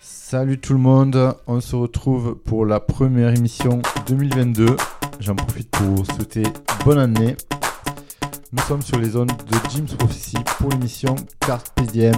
Salut tout le monde, on se retrouve pour la première émission 2022. J'en profite pour vous souhaiter bonne année. Nous sommes sur les zones de Jim's Prophecy pour l'émission Carpe Diem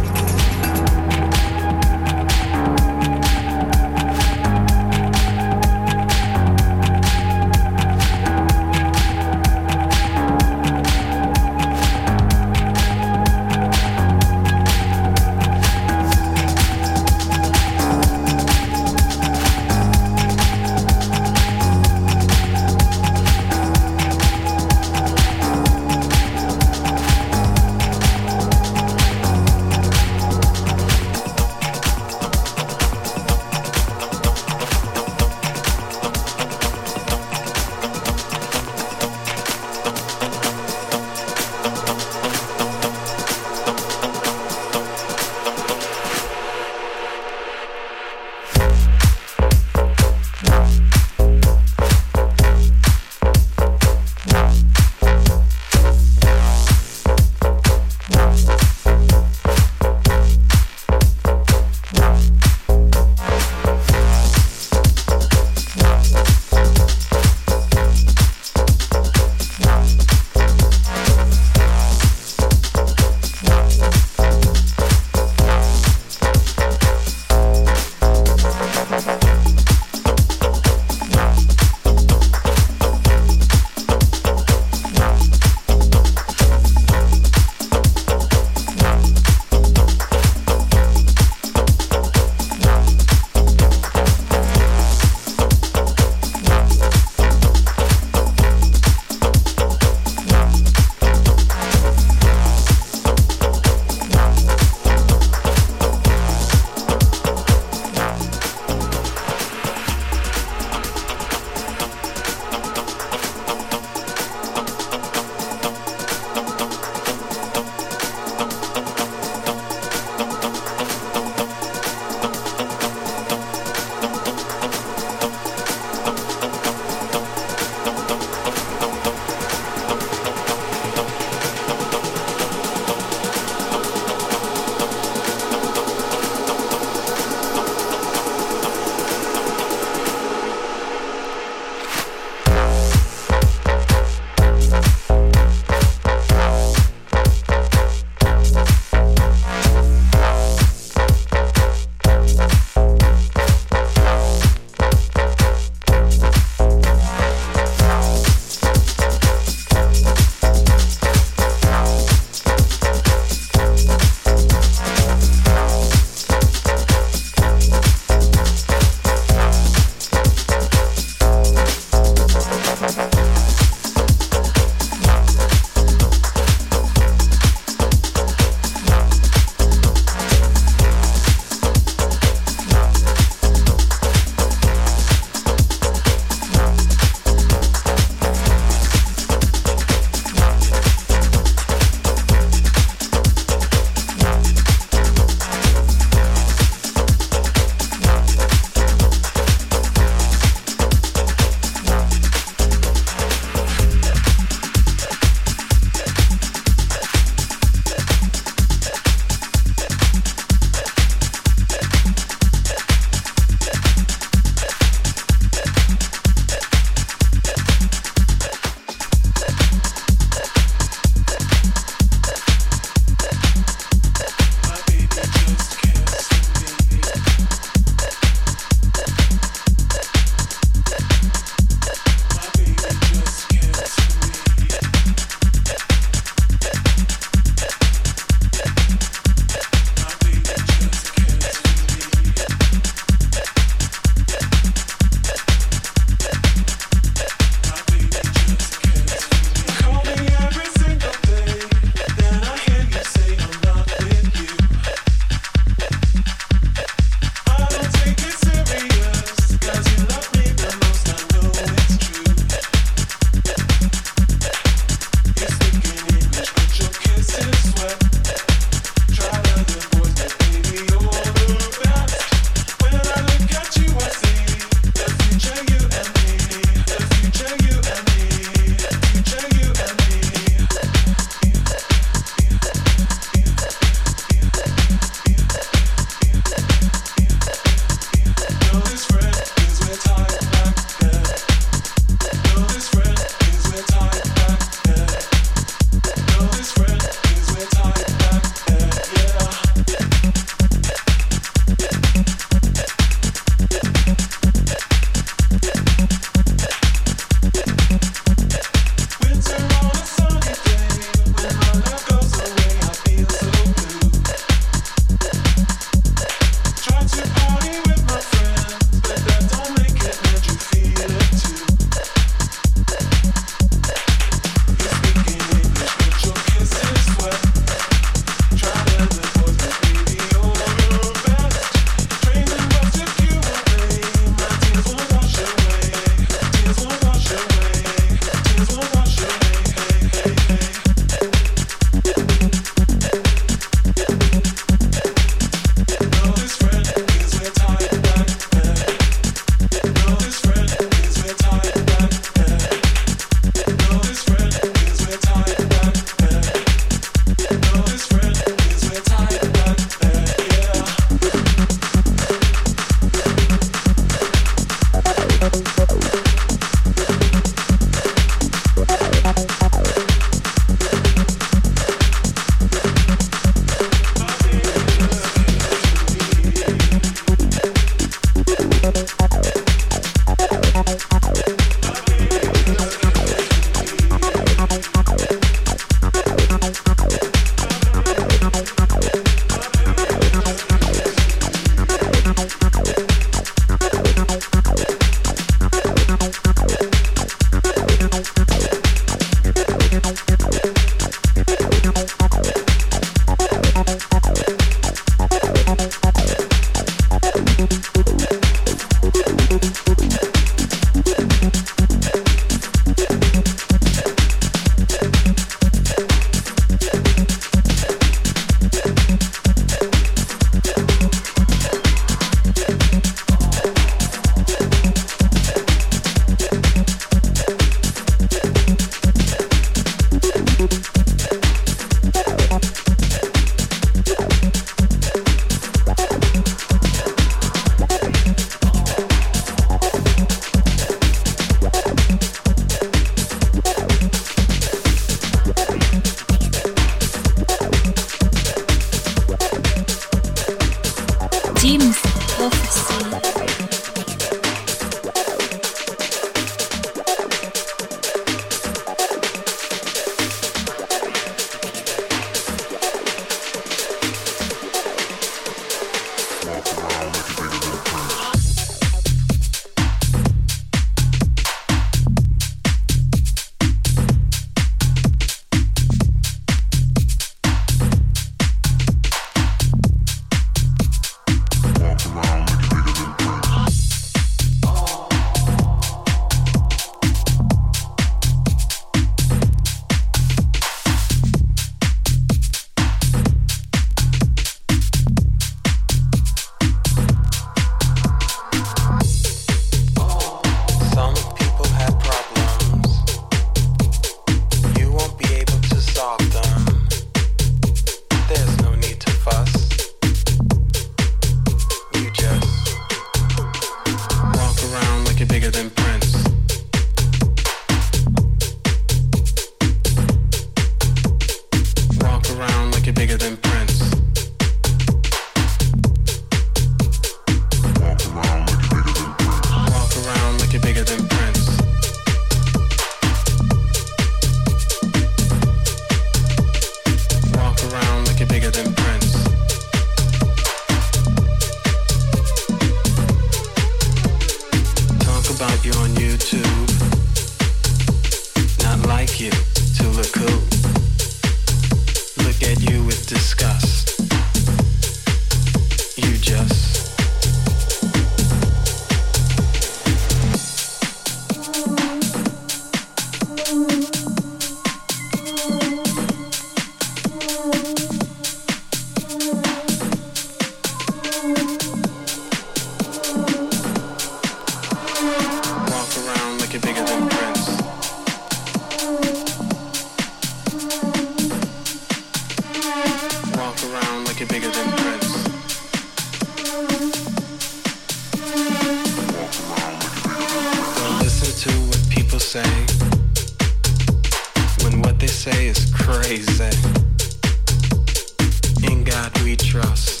in God we trust.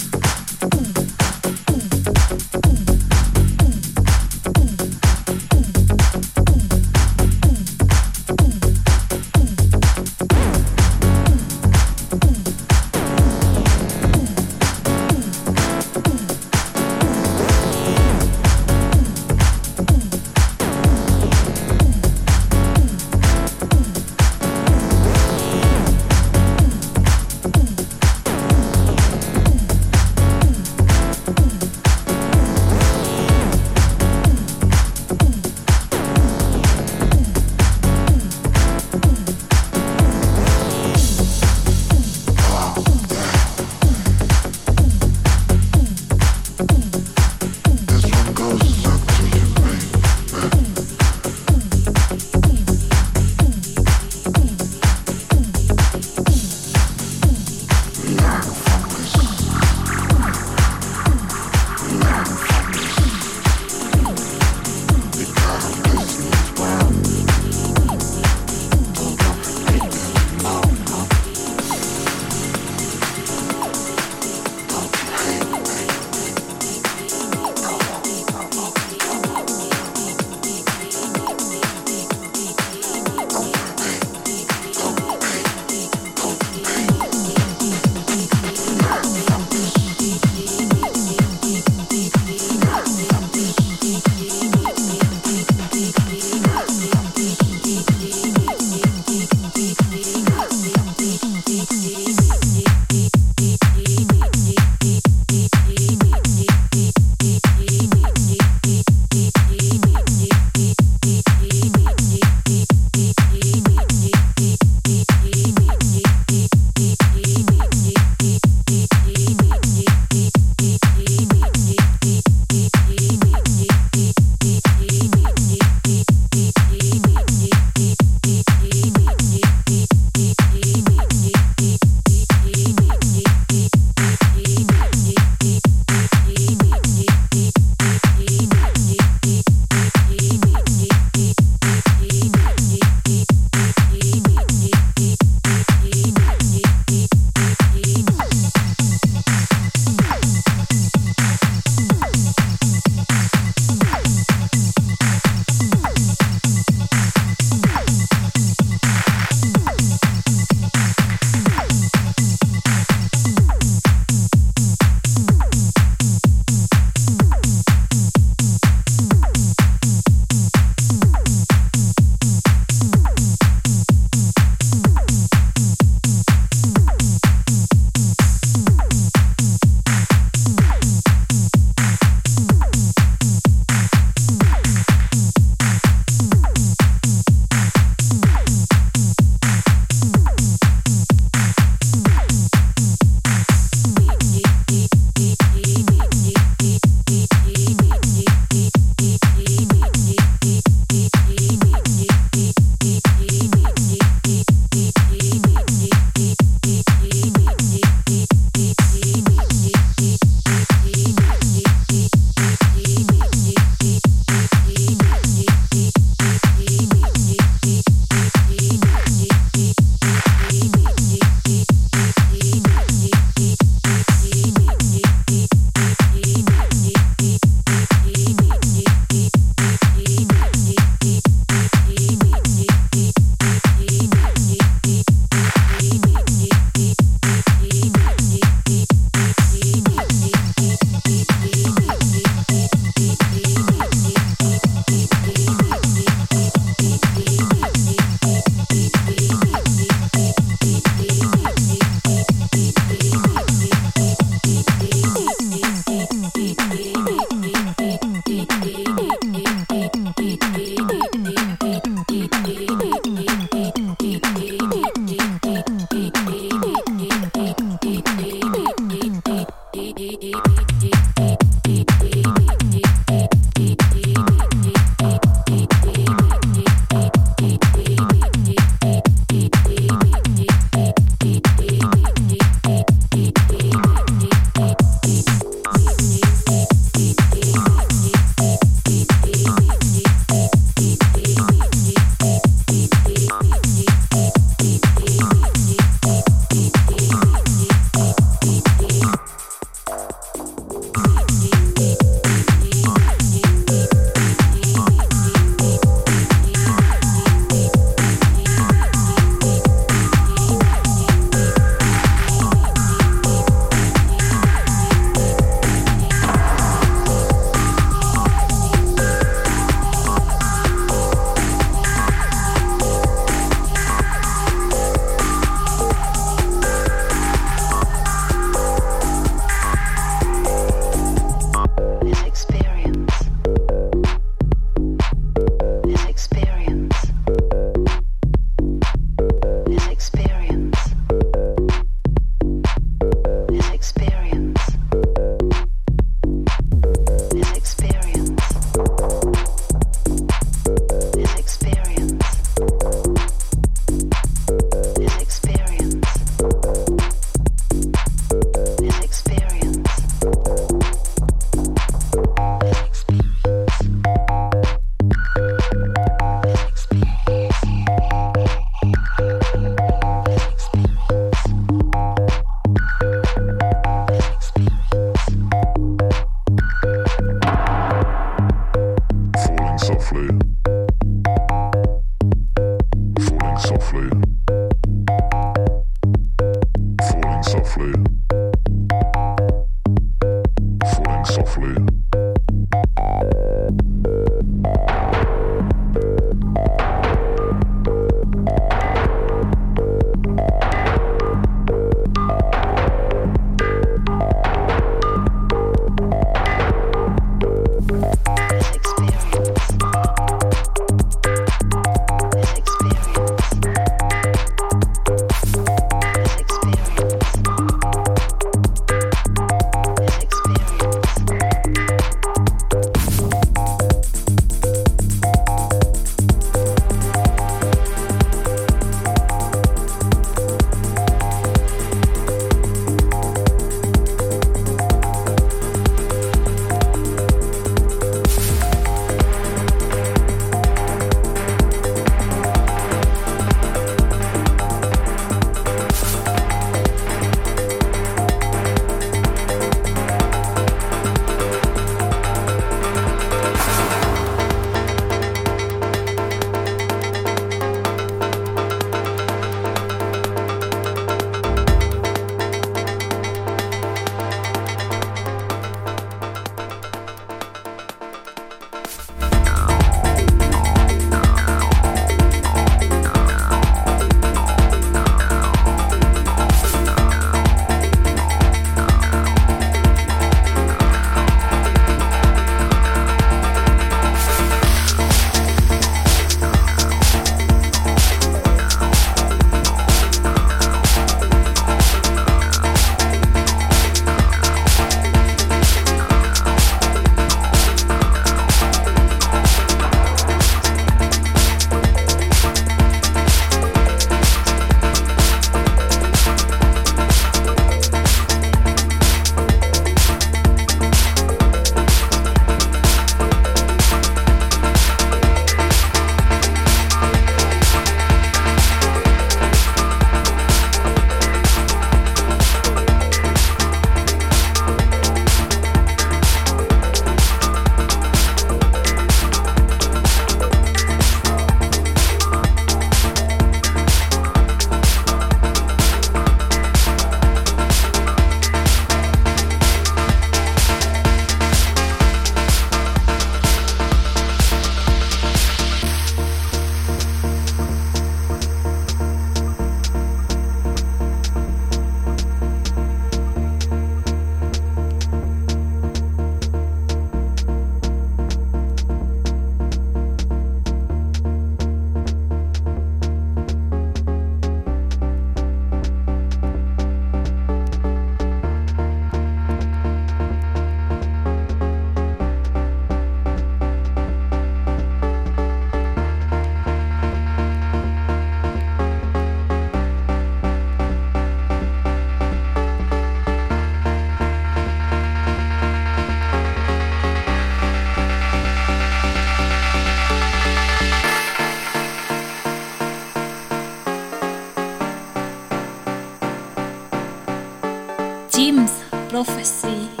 Jim's prophecy.